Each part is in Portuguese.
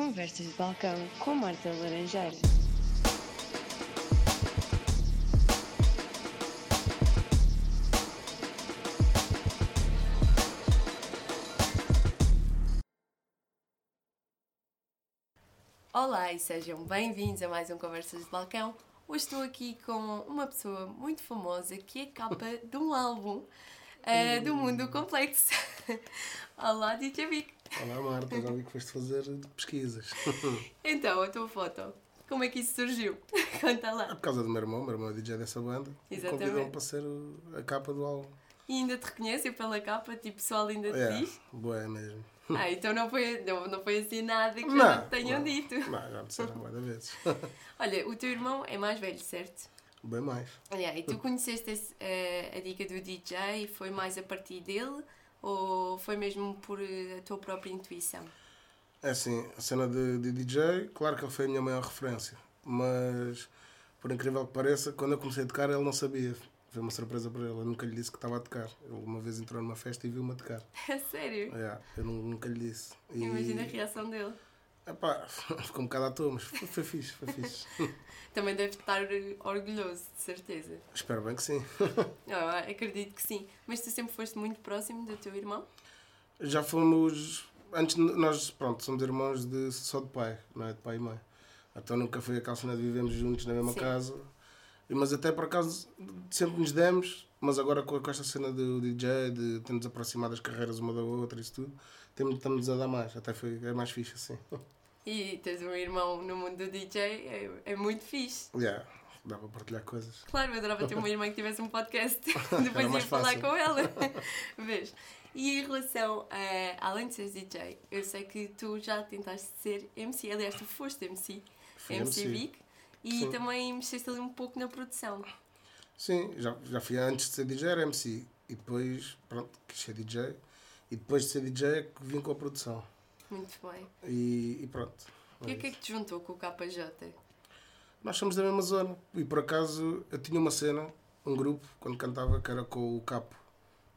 Conversas de Balcão com Marta Laranjeira. Olá e sejam bem-vindos a mais um Conversas de Balcão. Hoje estou aqui com uma pessoa muito famosa que é capa de um álbum uh, do Mundo Complexo. Olá, DJ Vic. Olá Marta, já vi que foste fazer pesquisas. Então, a tua foto, como é que isso surgiu? Conta lá. É por causa do meu irmão, o meu irmão é DJ dessa banda. Exatamente. E convidou-me para ser a capa do álbum. E ainda te reconhecem pela capa? Tipo, o pessoal ainda te É, diz? boa mesmo. Ah, então não foi, não, não foi assim nada que Não, já te tenham não. dito. Não, já me disseram muitas vezes. Olha, o teu irmão é mais velho, certo? Bem mais. Yeah, e tu conheceste esse, eh, a dica do DJ? Foi mais a partir dele? Ou foi mesmo por eh, a tua própria intuição? É assim, a cena de, de DJ, claro que ele foi a minha maior referência. Mas, por incrível que pareça, quando eu comecei a tocar, ele não sabia. Foi uma surpresa para ele. Eu nunca lhe disse que estava a tocar. Ele uma vez entrou numa festa e viu-me a tocar. A sério? É, eu nu- nunca lhe disse. E, Imagina a reação dele. Epá, ficou um bocado à toa, mas foi, foi fixe, foi fixe. Também deve estar orgulhoso, de certeza. Espero bem que sim. Ah, acredito que sim. Mas tu sempre foste muito próximo do teu irmão? Já fomos. Antes nós, pronto, somos irmãos de, só de pai, não é? De pai e mãe. Então nunca foi aquela cena de vivemos juntos na mesma Sim. casa. Mas até por acaso sempre nos demos, mas agora com, esta cena do DJ, de termos aproximado as carreiras uma da outra e isso tudo, temos, estamos a dar mais. Até foi, é mais fixe assim. E teres um irmão no mundo do DJ é, é muito fixe. Yeah, dá para partilhar coisas. Claro, eu adorava ter uma irmã que tivesse um podcast. Depois ia falar com ela. Vês? E em relação a, além de seres DJ, eu sei que tu já tentaste ser MC. Aliás, tu foste MC. Fui MC, MC. Vic. E Sim. também mexeste ali um pouco na produção. Sim, já, já fui antes de ser DJ, era MC. E depois, pronto, quis ser DJ. E depois de ser DJ é que vim com a produção. Muito bem. E, e pronto. E o que é que te juntou com o KJ? Nós somos da mesma zona. E por acaso eu tinha uma cena, um grupo, quando cantava, que era com o Capo.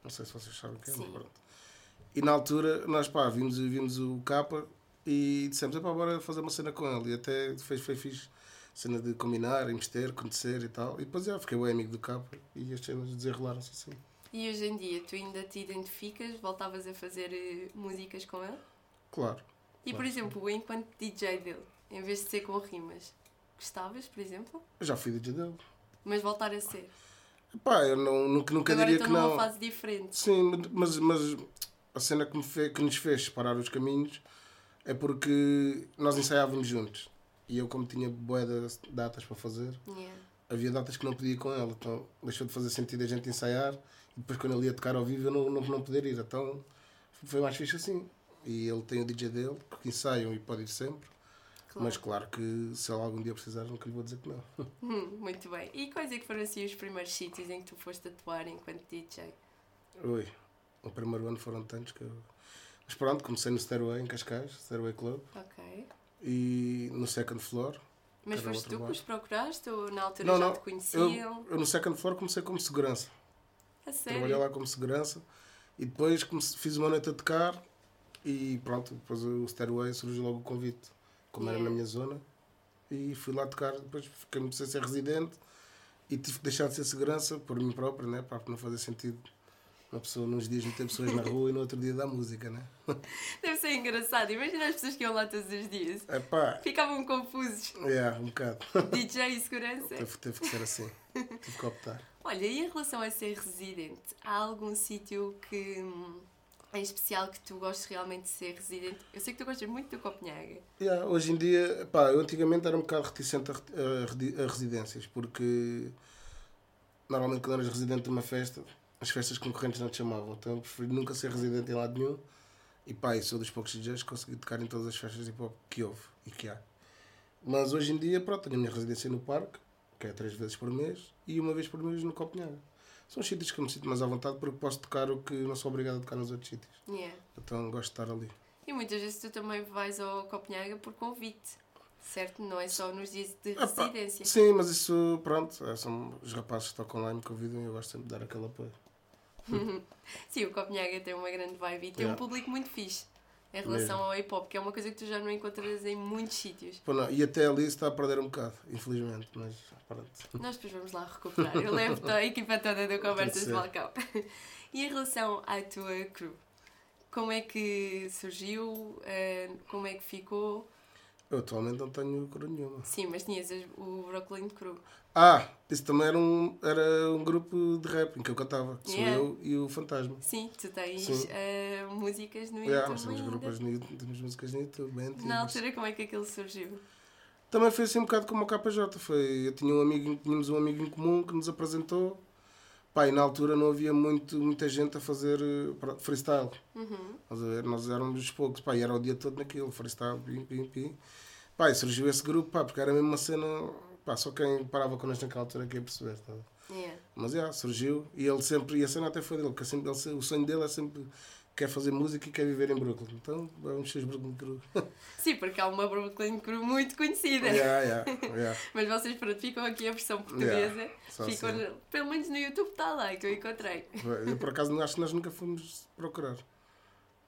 Não sei se vocês sabem o que é, mas pronto. E na altura nós pá, vimos, vimos o Capa e dissemos, epá, bora fazer uma cena com ele. E até fez, foi fixe. Cena de combinar, investir, conhecer e tal. E depois já fiquei bem amigo do Capa e as cenas desenrolaram-se assim. E hoje em dia, tu ainda te identificas? Voltavas a fazer eh, músicas com ele? Claro. E, por Claro. exemplo, enquanto DJ dele, em vez de ser com rimas, gostavas, por exemplo? Eu já fui DJ dele. Mas voltar a ser. Pá, eu não, nunca, nunca Agora diria que numa não. fase diferente. Sim, mas, mas a cena que, me fe, que nos fez separar os caminhos é porque nós ensaiávamos juntos. E eu, como tinha de datas para fazer, Yeah. havia datas que não podia ir com ele. Então deixou de fazer sentido a gente ensaiar. E depois, quando ele ia tocar ao vivo, eu não, não, não poder ir. Então foi mais fixe assim. E ele tem o DJ dele, que ensaiam e pode ir sempre. Claro. Mas claro que se ele algum dia precisar, nunca lhe vou dizer que não. Hum, muito bem. E quais é que foram assim os primeiros sítios em que tu foste atuar enquanto DJ? Ui, o primeiro ano foram tantos que eu. Mas pronto, comecei no Stairway em Cascais, Stairway Club. Ok. E no second floor. Mas Era foste tu que os procuraste ou na altura Não, já não, te conheciam? Eu, eu no second floor comecei como segurança. A sério? Trabalhei lá como segurança e depois comece- fiz uma noite a tocar e pronto, depois o Stairway surgiu logo o convite, como era Yeah. na minha zona. E fui lá tocar, depois fiquei comecei a ser residente e tive que deixar de ser segurança por mim próprio, né? para não fazer sentido uma pessoa nos dias meter pessoas na rua e no outro dia dar música, né? Deve ser engraçado. Imagina as pessoas que iam lá todos os dias. É pá, Ficavam confusos. é, um bocado. DJ e segurança. teve, teve que ser assim, tive que optar. Olha, e em relação a ser residente, há algum sítio que em especial que tu gostes realmente de ser residente? Eu sei que tu gostas muito do Copenhaga. Yeah, hoje em dia, pá, eu antigamente era um bocado reticente a, a a residências, porque normalmente quando eras residente de uma festa, as festas concorrentes não te chamavam, então eu preferi nunca ser residente em lado nenhum. E pá, sou dos poucos DJs que consegui tocar em todas as festas de hip hop que houve e que há. Mas hoje em dia, pronto, tenho a minha residência no parque, que é três vezes por mês, e uma vez por mês no Copenhaga. São os sítios que eu me sinto mais à vontade porque posso tocar o que não sou obrigado a tocar nos outros sítios. Yeah. Então gosto de estar ali. E muitas vezes tu também vais ao Copenhaga por convite, certo? Não é só nos dias de Ah, pá, residência. Sim, mas isso, pronto, é, são os rapazes que tocam lá e me convidam e eu gosto sempre de dar aquele apoio. Sim, o Copenhaga tem uma grande vibe e tem um Yeah. público muito fixe. em relação ao hip hop, que é uma coisa que tu já não encontras em muitos sítios. Pô, não, E até ali está a perder um bocado, infelizmente. Mas pronto. Nós depois vamos lá recuperar. Eu levo a equipa toda do Conversas de. Balcão. E em relação à tua crew, como é que surgiu? Eh, Como é que ficou? Eu atualmente não tenho cor nenhuma. Sim, mas tinhas as- o Brooklyn Crew. Ah, isso também era um, era um grupo de rap em que eu cantava. que Sou Yeah. eu e o Fantasma. Sim, tu tens Sim. eh, músicas no Yeah, YouTube nós temos grupos no temos músicas no YouTube, bem antigas. Na altura, como é que aquilo surgiu? Também foi assim um bocado como o KJ. Foi, eu tinha um amigo, tínhamos um amigo em comum que nos apresentou. Pá, e na altura não havia muito, muita gente a fazer eh, freestyle. Uhum. Estás a ver? Nós éramos os poucos. Pá, e era o dia todo naquilo, freestyle, pim, pim, pim. Pá, e surgiu esse grupo, pá, porque era mesmo uma cena. Pá, só quem parava connosco naquela altura que ia perceber. Tá? Yeah. Mas já, surgiu. E ele sempre, e a cena até foi dele, porque sempre, ele, o sonho dele é sempre quer fazer música e quer viver em Brooklyn. Então vamos ser os Brooklyn Crew. Sim, porque há uma Brooklyn Crew muito conhecida. yeah, yeah, yeah. Mas vocês pronto, ficam aqui a versão portuguesa. Só ficam assim. pelo menos no YouTube está lá que eu encontrei. Eu por acaso acho que nós nunca fomos procurar.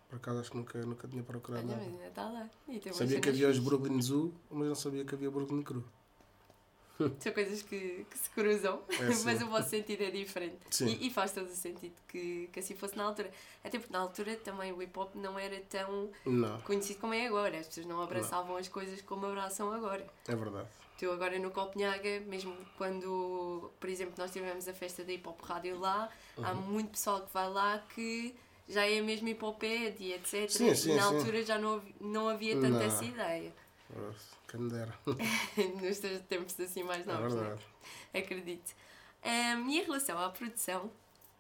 Por acaso acho que nunca, nunca tinha procurado Olha, nada. está lá. Sabia que havia os. Brooklyn Zoo, mas não sabia que havia Brooklyn Crew. São coisas que, que se cruzam, É, mas o vosso sentido é diferente. E, e faz todo o sentido que, que assim fosse na altura. Até porque na altura também o hip hop não era tão Não, conhecido como é agora. As pessoas não abraçavam as coisas como abraçam agora. é verdade. Tu agora no Copenhaga, mesmo quando, por exemplo, nós tivemos a festa da Hip Hop Rádio lá, há Uhum. muito pessoal que vai lá que já é mesmo hip hop e etc. Sim, sim, e na sim. altura já não, não havia tanta Não. essa ideia. Quem me dera. Nos teus tempos assim mais É novos, não é? verdade. acredito. Um, e em relação à produção,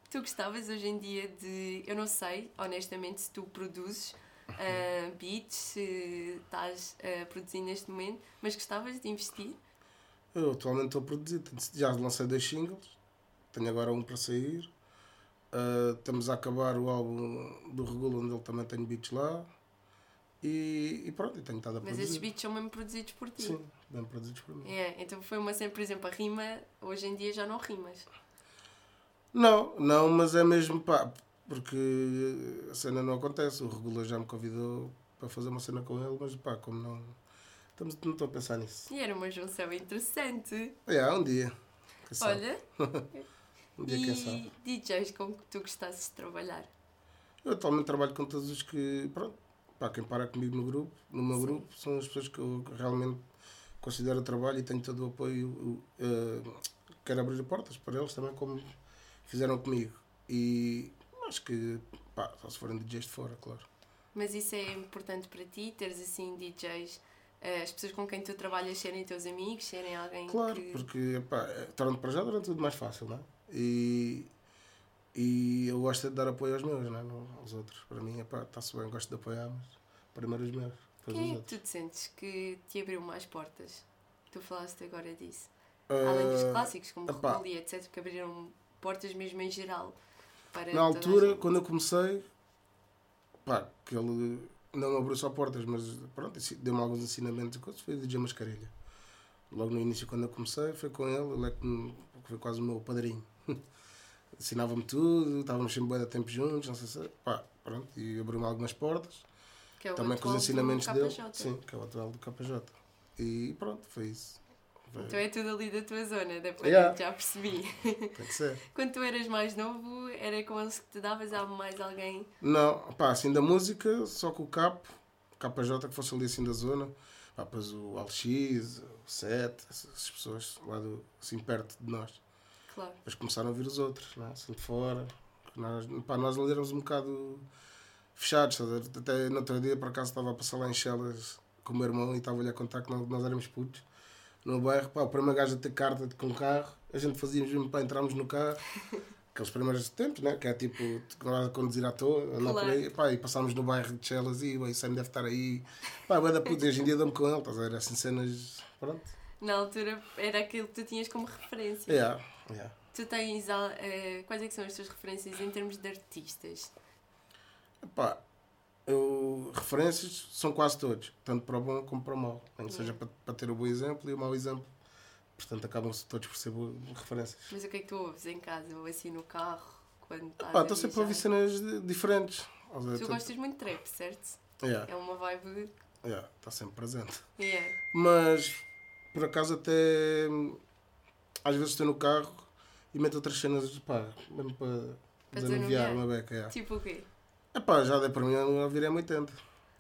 tu gostavas hoje em dia de. Eu não sei, honestamente, se tu produzes ah, beats, se estás a produzir neste momento, mas gostavas de investir? Eu atualmente estou a produzir. Já lancei dois singles. Tenho agora um para sair. Ah, estamos a acabar o álbum do Regula, onde ele também tem beats lá. E, e pronto, e tenho estado a Mas produzir. esses beats são mesmo produzidos por ti. Sim, bem produzidos por mim. É, então foi uma cena, por exemplo, a rima, hoje em dia já não rimas. Não, não, mas é mesmo pá, porque a cena não acontece. O Regula já me convidou para fazer uma cena com ele, mas pá, como não. Estamos, não estou a pensar nisso. E era uma junção interessante. É, um dia. Olha, um dia, quem sabe? e DJs com que tu gostasses de trabalhar? Eu atualmente trabalho com todos os que. Pronto, pá, quem para comigo no grupo, no meu Sim. grupo, são as pessoas que eu realmente considero trabalho e tenho todo o apoio. eh, quero abrir portas para eles também, como fizeram comigo. E acho que, pá, só se forem DJs de fora, claro. Mas isso é importante para ti, teres assim DJs, eh, as pessoas com quem tu trabalhas serem teus amigos, serem alguém Claro, que. porque pá, torna para já torna tudo mais fácil, não é? E, e eu gosto de dar apoio aos meus, não é? Aos outros. Para mim, está-se bem, gosto de apoiar, mas primeiro os meus, Quem é que tu te sentes que te abriu mais portas? Tu falaste agora disso. Além dos clássicos, como epá. E etc., que abriram portas mesmo em geral. Na altura, quando eu comecei, pá, que ele não me abriu só portas, mas pronto, deu-me alguns ensinamentos e coisas, foi o DJ Mascarilha. Logo no início, quando eu comecei, foi com ele, ele é que foi quase o meu padrinho. Ensinava-me tudo, estávamos sempre bem de tempo juntos, não sei se. Pá, pronto, e abriu-me algumas portas. que é o também com os ensinamentos dele. Sim, que é o atual do KJ. E pronto, foi isso. Foi- Então é tudo ali da tua zona, da Yeah. já percebi. Tem que ser. Quando tu eras mais novo, era com eles que te davas a mais alguém. Não, pá, assim da música, só com o Capo, KJ que fosse ali assim da zona. Pá, depois o Alx, o Sete, essas pessoas lá do, assim perto de nós. Claro. Depois começaram a vir os outros, assim de fora. Nós, pá, nós ali éramos um bocado fechados. Até no outro dia, por acaso, estava a passar lá em Chelas com o meu irmão e estava-lhe a contar que nós, nós éramos putos. No bairro, pá, o primeiro gajo a ter carta com carro, a gente fazíamos mesmo para entrarmos no carro. Aqueles primeiros tempos, né? Que é tipo, nós a conduzir à toa, andar por aí, pá, e passámos no bairro de Chelas e o Sam deve estar aí. Pá, vai da puta, hoje em dia dou-me com ele, estás a ver? Assim cenas, pronto. Na altura era aquilo que tu tinhas como referência. Yeah, yeah. Tu tens. eh, quais é que são as tuas referências em termos de artistas? Pá, eu, referências são quase todos, tanto para o bom como para o mau. Nem que seja para, para ter o bom exemplo e o mau exemplo. Portanto, acabam-se todos por ser referências. Mas o que é que tu ouves em casa ou assim no carro? Quando estou sempre a ouvir cenas diferentes. Ou seja, Tu gostas muito de trap, certo? Yeah, É uma vibe. yeah, está sempre presente. Yeah. Mas por acaso até hum, às vezes estou no carro e meto outras cenas pá, mesmo para Para desanuviar uma beca. Tipo o quê? Epá, já dei para mim a ouvir M80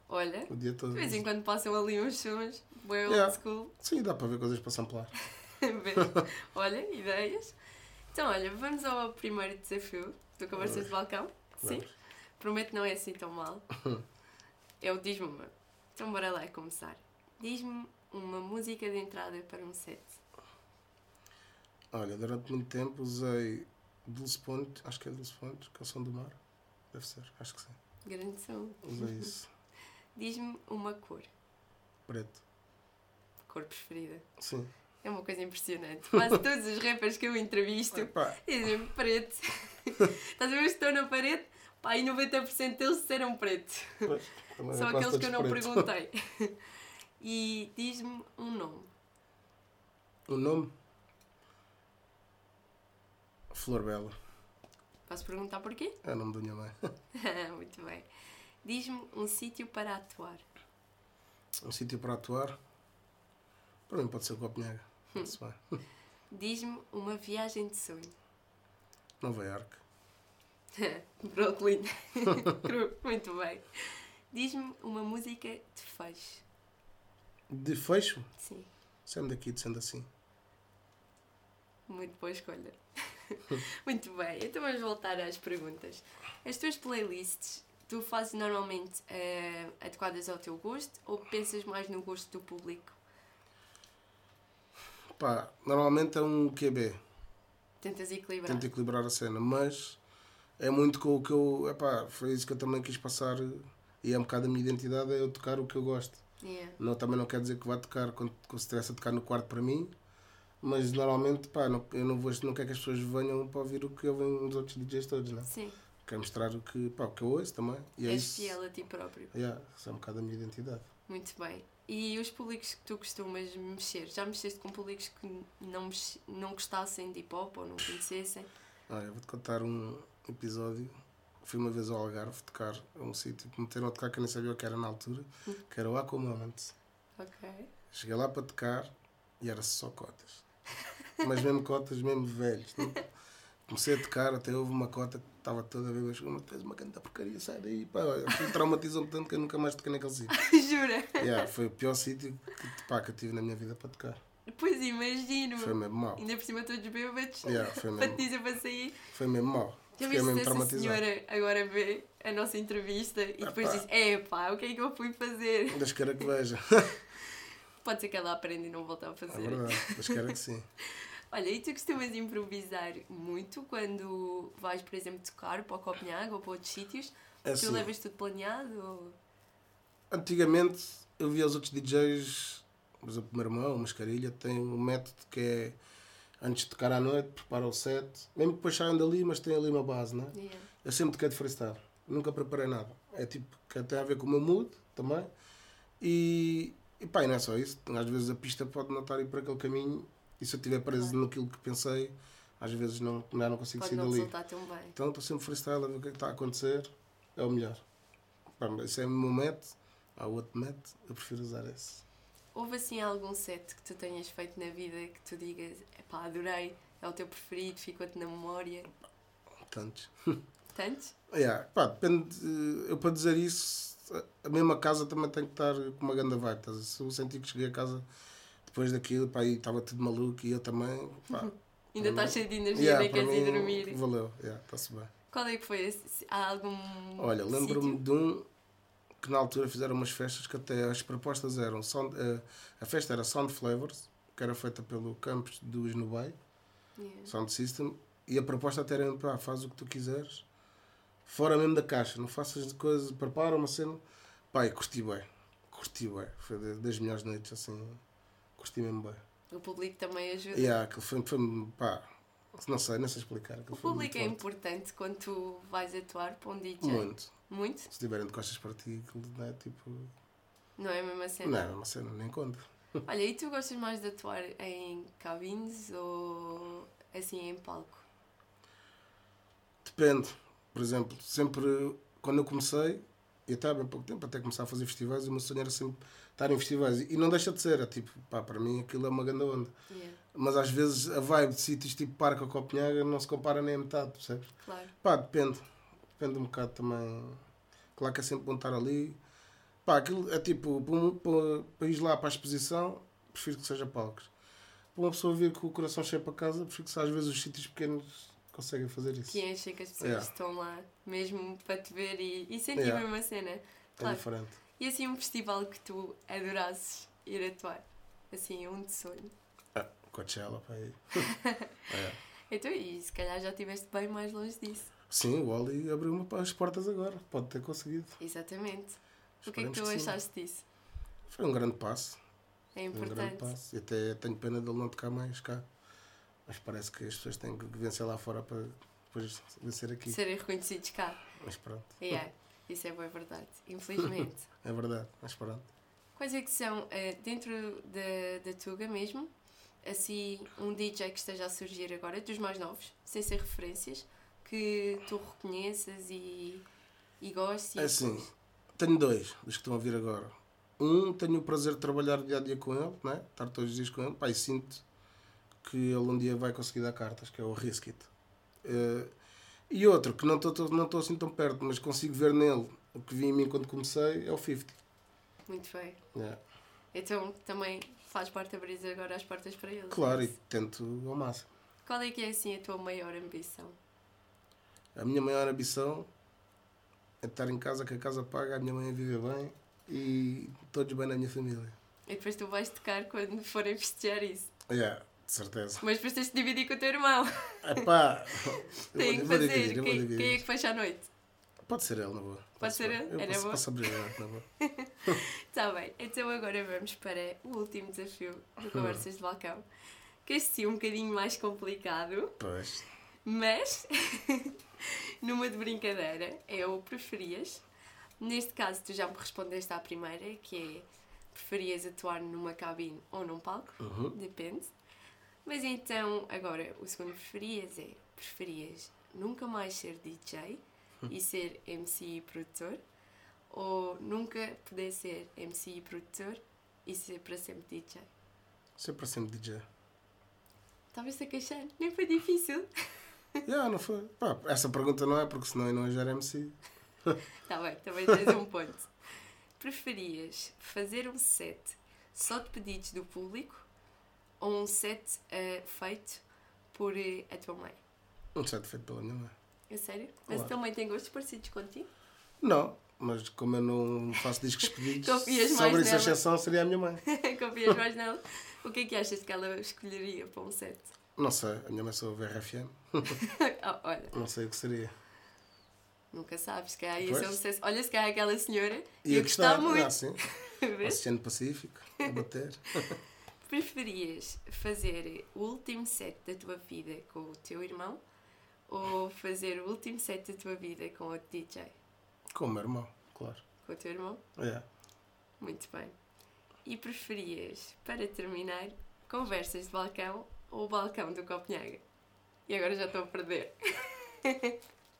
Olha, o dia todo. de vez em quando passam ali uns sons, bem old Yeah. school. Sim, dá para ver coisas para samplar. Olha, ideias. Então, olha, vamos ao primeiro desafio do Conversas de Balcão. Sim? Vamos. Prometo não é assim tão mal. É o Diz-me. Então, bora lá começar. Diz-me uma música de entrada para um set. Olha, durante muito tempo usei Dulce Ponte, acho que é Dulce Ponte, Canção do Mar. Deve ser, acho que sim. Grande som. Usei isso. Diz-me uma cor. Preto. Cor preferida. Sim. É uma coisa impressionante. Quase todos os rappers que eu entrevisto dizem preto. Estás a ver se estou na parede? Pá, e 90% deles disseram preto. pois, é quase aqueles que eu não preto. perguntei. E diz-me um nome. O nome? Flor Bela. Posso perguntar porquê? É o nome da minha mãe. Muito bem. Diz-me um sítio para atuar. Um sítio para atuar? Para mim pode ser Copenhaga. Se bem. Diz-me uma viagem de sonho. Nova Iorque. Brooklyn. Muito bem. Diz-me uma música de fecho. De fecho? Sim, Sendo daqui, de sendo assim. muito boa escolha. muito bem, então vamos voltar às perguntas. As tuas playlists, tu fazes normalmente eh, adequadas ao teu gosto ou pensas mais no gosto do público? Pá, normalmente é um QB. Tentas equilibrar? Tento equilibrar a cena, mas é muito com o que eu. Epá, foi isso que eu também quis passar. E é um bocado a minha identidade, é eu tocar o que eu gosto. Yeah. Não, também não quer dizer que vá tocar quando, se estivesse a tocar no quarto para mim, mas normalmente pá, não, eu não, vou, não quero que as pessoas venham para ouvir o que ouvem os outros DJs todos, né? Sim, Quero mostrar o que, pá, o que eu ouço também. E é és isso. fiel a ti próprio. Yeah, isso é um bocado a minha identidade. Muito bem. E os públicos que tu costumas mexer? Já mexeste com públicos que não, mex- não gostassem de hip hop ou não conhecessem? Olha, vou-te contar um episódio. Fui uma vez ao Algarve tocar a um sítio me meteram a tocar que eu nem sabia o que era na altura, que era o Aqua Moment. Ok. Cheguei lá para tocar e era só cotas. Mas mesmo cotas, mesmo velhos. não? Comecei a tocar, até houve uma cota que estava toda a ver, mas uma fez uma grande porcaria, sai daí. Pá, traumatizou-me tanto que eu nunca mais toquei naquele sítio. Jura? Yeah, foi o pior sítio que, pá, que eu tive na minha vida para tocar. Pois imagino. Foi mesmo mau. Ainda por cima todos bêbados. Yeah, foi para te mesmo, dizer para sair. foi mesmo mau. Já viste mesmo essa senhora agora vê a nossa entrevista e depois diz: É pá, o que é que eu fui fazer? Das cara que veja. Pode ser que ela aprenda e não volta a É fazer. verdade, das cara que sim. Olha, e tu costumas improvisar muito quando vais, por exemplo, tocar para o Copenhague ou para outros sítios? É Tu assim, levas tudo planeado? Ou... Antigamente eu via os outros DJs, por exemplo, o meu irmão, o Mascarilha, tem um método que é antes de tocar à noite, prepara o set, mesmo que depois saiam dali, mas tem ali uma base, né? Yeah. Eu sempre toquei de freestyle, nunca preparei nada. É tipo, que tem a ver com o meu mood também. E, e pá, e não é só isso, às vezes a pista pode não estar a ir por aquele caminho e se eu estiver preso naquilo que pensei, às vezes não, já não consigo Pode sair não dali. tão bem. Então estou sempre freestyle a ver o que é que está a acontecer. É o melhor. Pá, esse é o meu método. Há outro método, eu prefiro usar esse. Houve assim algum set que tu tenhas feito na vida que tu digas, epá, adorei, é o teu preferido, ficou-te na memória? Tantos. Tantos? Yeah, pá, depende. de- Eu para dizer isso, a mesma casa também tem que estar com uma grande vibe. Se eu senti que cheguei a casa depois daquilo, pá, e estava tudo maluco e eu também. Pá, Ainda estás cheio de energia, yeah, nem queres ir mim, dormir. Valeu, yeah, está-se bem. Qual é que foi esse? Há algum. Olha, lembro-me de um que na altura fizeram umas festas que até as propostas eram. Sound, eh, a festa era Sound Flavors, que era feita pelo campus do Snubay, Yeah. Sound System, e a proposta até era: pá, faz o que tu quiseres, fora mesmo da caixa, não faças coisas, prepara uma cena. E curti bem, curti bem. Foi da- das melhores noites, assim, curti mesmo bem. O público também ajuda. Yeah, aquilo foi, foi, pá, não sei, não sei explicar. O público é importante quando tu vais atuar para um DJ. Muito. Muito? Se estiverem de costas para ti, aquilo não é tipo. Não é a mesma cena? Não, é uma cena, nem conta. Olha, e tu gostas mais de atuar em cabines ou assim em palco? Depende. Por exemplo, sempre quando eu comecei, E até há bem pouco tempo, até começar a fazer festivais, o meu sonho era sempre estar em festivais. E não deixa de ser, é tipo, pá, para mim aquilo é uma grande onda. Yeah, Mas às vezes a vibe de sítios tipo Parque ou Copenhaga não se compara nem a metade, percebes? claro. Pá, depende. Depende um bocado também. Claro que é sempre bom estar ali. Pá, aquilo é tipo, para, para, ir lá para a exposição, prefiro que seja palcos. Para uma pessoa vir com o coração cheio para casa, prefiro que às vezes os sítios pequenos conseguem fazer isso. Que enche que as pessoas Yeah. estão lá mesmo para te ver e, e sentir Yeah. a mesma cena. É Claro. diferente. E assim um festival que tu adorasses ir atuar? Assim, um de sonho. Coachella, pá, aí. é. Então, e se calhar já estiveste bem mais longe disso. Sim, o Wally abriu-me as portas agora. Pode ter conseguido. Exatamente. O que é que Esperemos tu que achaste disso? Foi um grande passo. É Foi um grande importante. passo. E até tenho pena dele não tocar mais cá. Mas parece que as pessoas têm que vencer lá fora para depois vencer aqui. Serem reconhecidos cá. Mas pronto. Yeah, isso é boa verdade. Infelizmente. É verdade, mas pronto. Quais é que são, eh, dentro da, da Tuga mesmo, assim, um DJ que esteja a surgir agora, dos mais novos, sem ser referências, que tu reconheças e, e gostes? É assim, tenho dois dos que estão a vir agora. Um, tenho o prazer de trabalhar dia a dia com ele, né? estar todos os dias com ele, pá, e sinto que ele um dia vai conseguir dar cartas, que é o Riskit. Eh, e outro, que não estou não estou assim tão perto, mas consigo ver nele o que vi em mim quando comecei, é o 50. Muito bem. Yeah. Então também faz parte abrir agora as portas para eles. Claro, é e tento ao máximo. Qual é que é assim a tua maior ambição? A minha maior ambição é estar em casa, que a casa paga, a minha mãe vive bem e todos bem na minha família. E depois tu vais tocar quando forem festejar isso. Yeah, de certeza. Mas depois tens de dividir com o teu irmão. Epá, Tem que fazer. dividir, quem, quem é que fecha a noite? Pode ser ele, na boa. Pode ser ele? Eu É posso, boa? posso abrir na boa. Está bem, então agora vamos para o último desafio do Conversas de Balcão. Que este sim é um bocadinho mais complicado, Pois. mas numa de brincadeira é o preferias. Neste caso tu já me respondeste à primeira, que é preferias atuar numa cabine ou num palco, Uhum. depende. Mas então agora o segundo preferias é preferias nunca mais ser DJ e ser MC e produtor ou nunca poder ser MC e produtor e ser para sempre DJ? Sempre sempre DJ. Estavas a queixar? Nem foi difícil. yeah, não foi. Pá, essa pergunta não é, porque senão eu não já era MC. Está Tá bem, também tens um ponto. Preferias fazer um set só de pedidos do público ou um set eh, feito por eh, a tua mãe? Um set feito pela minha mãe. É sério? Mas tua mãe tem gostos parecidos contigo? Não, mas como eu não faço discos pedidos, sobre isso a nela. exceção seria a minha mãe. Confias mais nela? O que é que achas que ela escolheria para um set? Não sei, a minha mãe sou VRFM, Oh, olha, não sei o que seria. nunca sabes, se calhar ia ser um set. Olha, se calhar aquela senhora Ia ia gostar muito. Ah, sim. Oceano Pacífico, a bater. Preferias fazer o último set da tua vida com o teu irmão ou fazer o último set da tua vida com outro DJ? Com o meu irmão, claro. Com o teu irmão? É. Muito bem. E preferias, para terminar, conversas de balcão ou balcão do Copenhaga? E agora já estou a perder.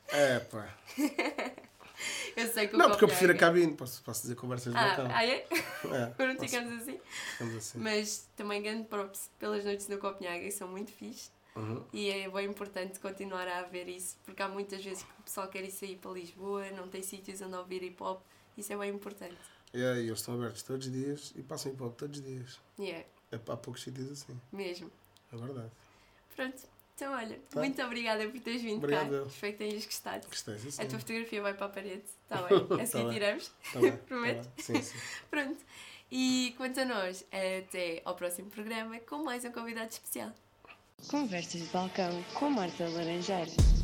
É, pá. Eu sei que o Não, porque eu prefiro a cabine, posso, posso dizer conversas de Ah, balcão. ah, é? É, Pronto, ficamos assim. ficamos assim. Mas também grande props pelas noites no Copenhaga e são muito fixe. Uhum. E é bem importante continuar a haver isso, porque há muitas vezes que o pessoal quer ir sair para Lisboa, não tem sítios onde ouvir hip hop, isso é bem importante. E aí, eles estão abertos todos os dias e passam hip hop todos os dias. E é, É, há poucos sítios assim, mesmo. é verdade. Pronto, então olha, Tá. muito obrigada por teres vindo Obrigado, cá. Espero que tenhas gostado. Gostei, sim, A tua fotografia vai para a parede, está bem? Assim Tá tiramos. Tá tá Prometo? bem. Sim, sim. Pronto. E quanto a nós, até ao próximo programa com mais um convidado especial. Conversas de balcão com Marta Laranjeira.